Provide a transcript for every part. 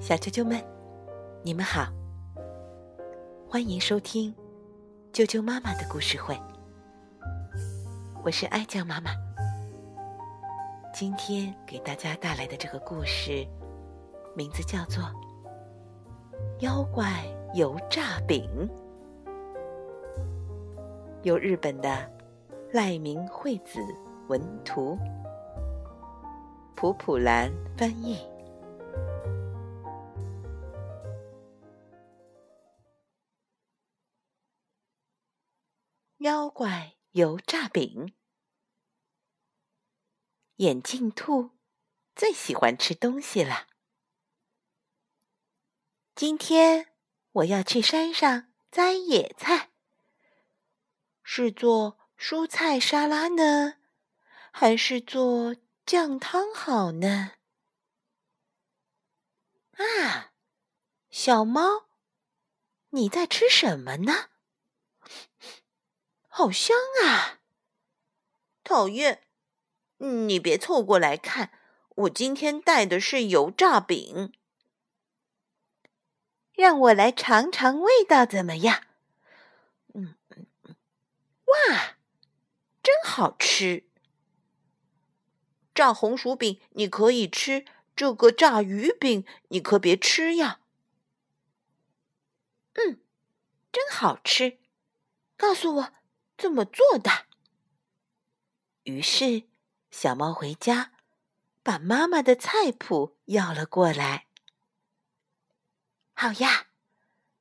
小啾啾们，你们好，欢迎收听啾啾妈妈的故事会。我是爱酱妈妈，今天给大家带来的这个故事，名字叫做《妖怪油炸饼》，由日本的赖明惠子文图，普普兰翻译。妖怪油炸饼，眼镜兔最喜欢吃东西了。今天我要去山上摘野菜，是做蔬菜沙拉呢，还是做酱汤好呢？啊，小猫，你在吃什么呢？好香啊！讨厌，你别凑过来看，我今天带的是油炸饼，让我来尝尝味道怎么样？嗯，哇，真好吃！炸红薯饼你可以吃，这个炸鱼饼你可别吃呀。嗯，真好吃，告诉我。怎么做的？于是，小猫回家，把妈妈的菜谱要了过来。好呀，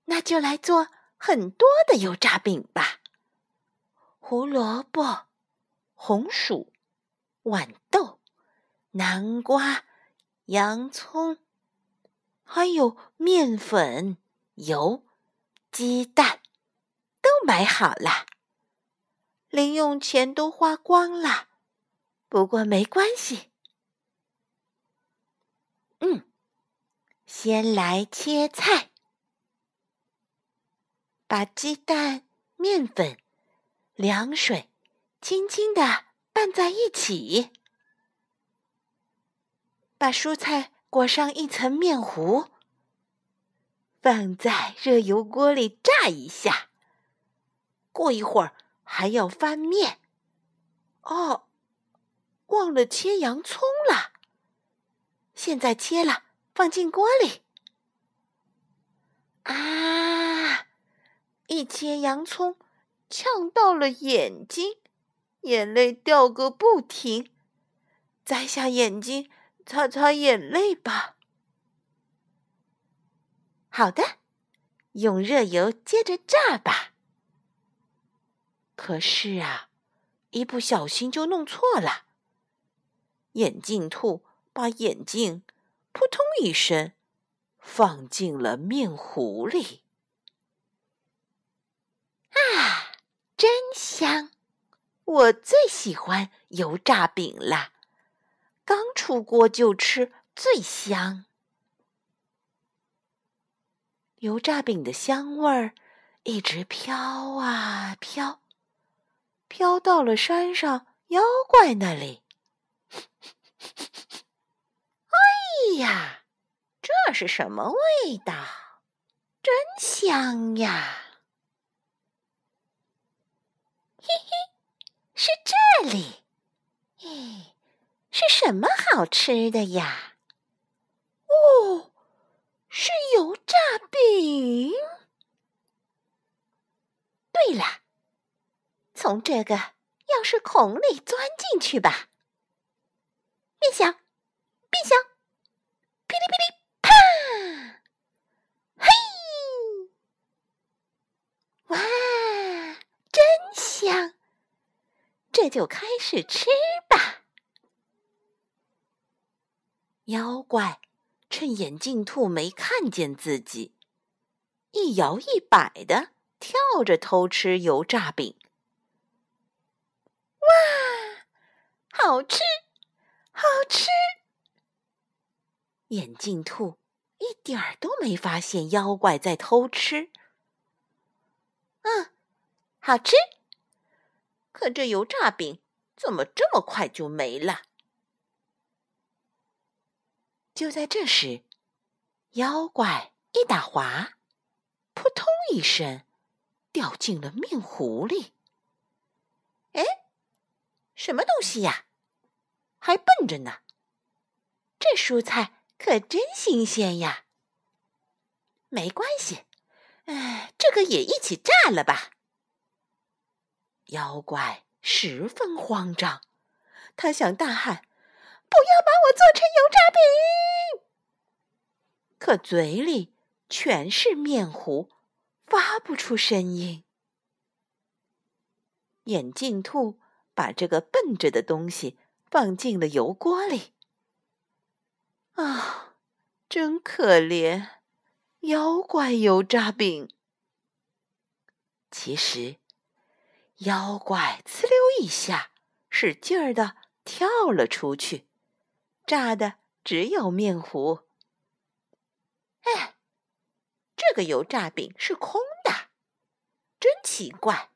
那就来做很多的油炸饼吧。胡萝卜、红薯、豌豆、南瓜、洋葱，还有面粉、油、鸡蛋，都买好了。零用钱都花光了，不过没关系。嗯，先来切菜，把鸡蛋、面粉、凉水轻轻的拌在一起，把蔬菜裹上一层面糊，放在热油锅里炸一下。过一会儿。还要翻面，哦，忘了切洋葱了。现在切了，放进锅里。啊！一切洋葱，呛到了眼睛，眼泪掉个不停。摘下眼睛，擦擦眼泪吧。好的，用热油接着炸吧。可是啊，一不小心就弄错了。眼镜兔把眼镜扑通一声放进了面糊里。啊，真香！我最喜欢油炸饼了，刚出锅就吃最香。油炸饼的香味儿一直飘啊飘。飘到了山上妖怪那里。哎呀，这是什么味道？真香呀！嘿嘿，是这里。嘿，是什么好吃的呀？哦，是油炸饼。对了。从这个钥匙孔里钻进去吧！变小，变小，噼里噼里，啪！嘿，哇，真香！这就开始吃吧。妖怪趁眼镜兔没看见自己，一摇一摆的跳着偷吃油炸饼。哇，好吃，好吃！眼镜兔一点儿都没发现妖怪在偷吃。嗯，好吃。可这油炸饼怎么这么快就没了？就在这时，妖怪一打滑，扑通一声掉进了面糊里。哎，什么东西呀？还笨着呢！这蔬菜可真新鲜呀！没关系，哎，这个也一起炸了吧。妖怪十分慌张，他想大喊：“不要把我做成油炸饼！”可嘴里全是面糊，发不出声音。眼镜兔把这个笨着的东西放进了油锅里。啊，真可怜，妖怪油炸饼。其实，妖怪呲溜一下，使劲儿的跳了出去，炸的只有面糊。哎，这个油炸饼是空的，真奇怪。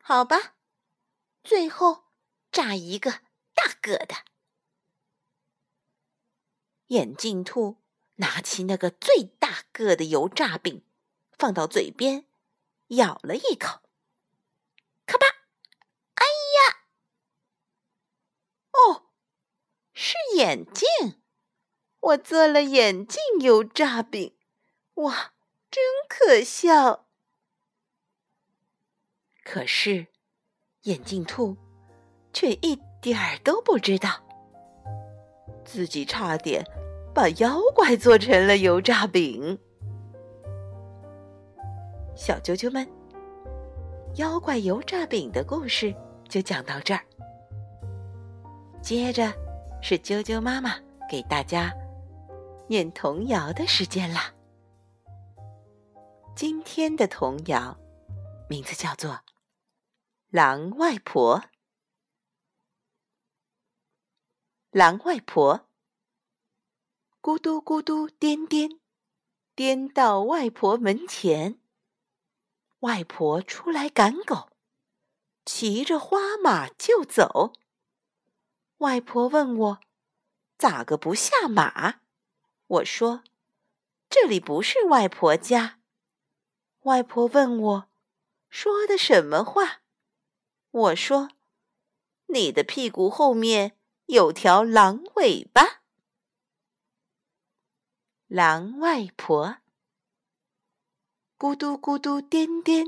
好吧，最后炸一个大个的。眼镜兔拿起那个最大个的油炸饼，放到嘴边，咬了一口，咔吧！哎呀，哦，是眼镜！我做了眼镜油炸饼，哇，真可笑。可是，眼镜兔却一点儿都不知道，自己差点把妖怪做成了油炸饼。小啾啾们，妖怪油炸饼的故事就讲到这儿。接着是啾啾妈妈给大家念童谣的时间啦。今天的童谣名字叫做。狼外婆，狼外婆，咕嘟咕嘟颠颠，颠到外婆门前。外婆出来赶狗，骑着花马就走。外婆问我，咋个不下马？我说，这里不是外婆家。外婆问我，说的什么话？我说：“你的屁股后面有条狼尾巴。”狼外婆咕嘟咕嘟颠颠，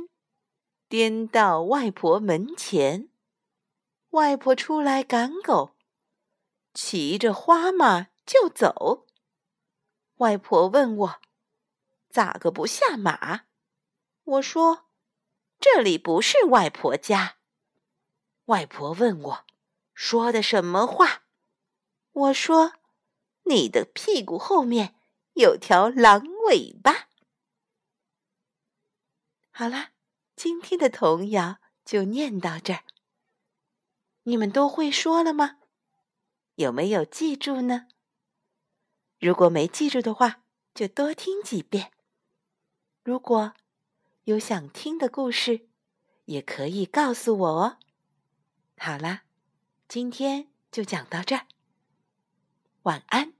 颠到外婆门前。外婆出来赶狗，骑着花马就走。外婆问我：“咋个不下马？”我说：“这里不是外婆家。”外婆问我：“说的什么话？”我说：“你的屁股后面有条狼尾巴。”好了，今天的童谣就念到这儿。你们都会说了吗？有没有记住呢？如果没记住的话，就多听几遍。如果有想听的故事，也可以告诉我哦。好啦，今天就讲到这儿。晚安。